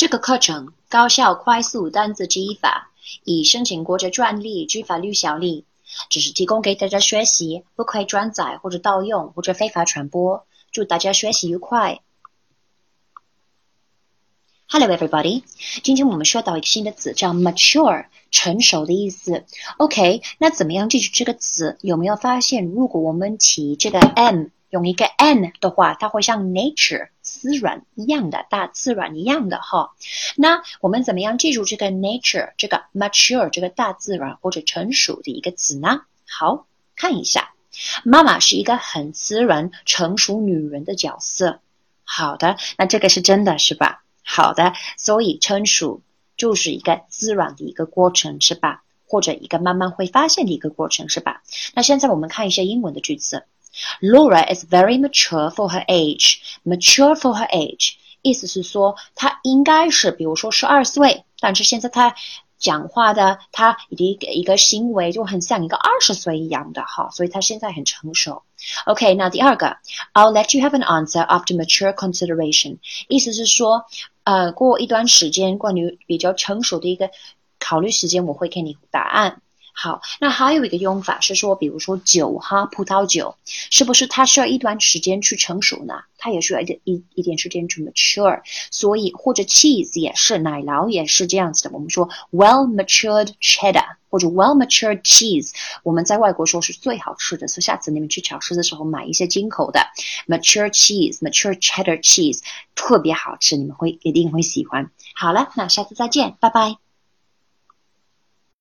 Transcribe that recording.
这个课程高效快速单词记忆法，已申请国家专利，具法律效力，只是提供给大家学习，不可以转载或者盗用或者非法传播。祝大家学习愉快。Hello, everybody！今天我们学到一个新的词，叫 mature，成熟的意思。OK，那怎么样记住这个词？有没有发现，如果我们提这个 m，用一个 n 的话，它会像 nature。自然一样的，大自然一样的哈。那我们怎么样记住这个 nature 这个 mature 这个大自然或者成熟的一个词呢？好看一下，妈妈是一个很自然成熟女人的角色。好的，那这个是真的是吧？好的，所以成熟就是一个自然的一个过程是吧？或者一个慢慢会发现的一个过程是吧？那现在我们看一下英文的句子。Laura is very mature for her age. Mature for her age，意思是说她应该是，比如说十二岁，但是现在她讲话的，她一个一个行为就很像一个二十岁一样的哈，所以她现在很成熟。OK，那第二个，I'll let you have an answer after mature consideration，意思是说，呃，过一段时间，关于比较成熟的一个考虑时间，我会给你答案。好，那还有一个用法是说，比如说酒哈，葡萄酒是不是它需要一段时间去成熟呢？它也需要一点一一点时间去 mature，所以或者 cheese 也是，奶酪也是这样子的。我们说 well matured cheddar 或者 well matured cheese，我们在外国说是最好吃的，所以下次你们去超市的时候买一些进口的 mature cheese，mature cheddar cheese 特别好吃，你们会一定会喜欢。好了，那下次再见，拜拜。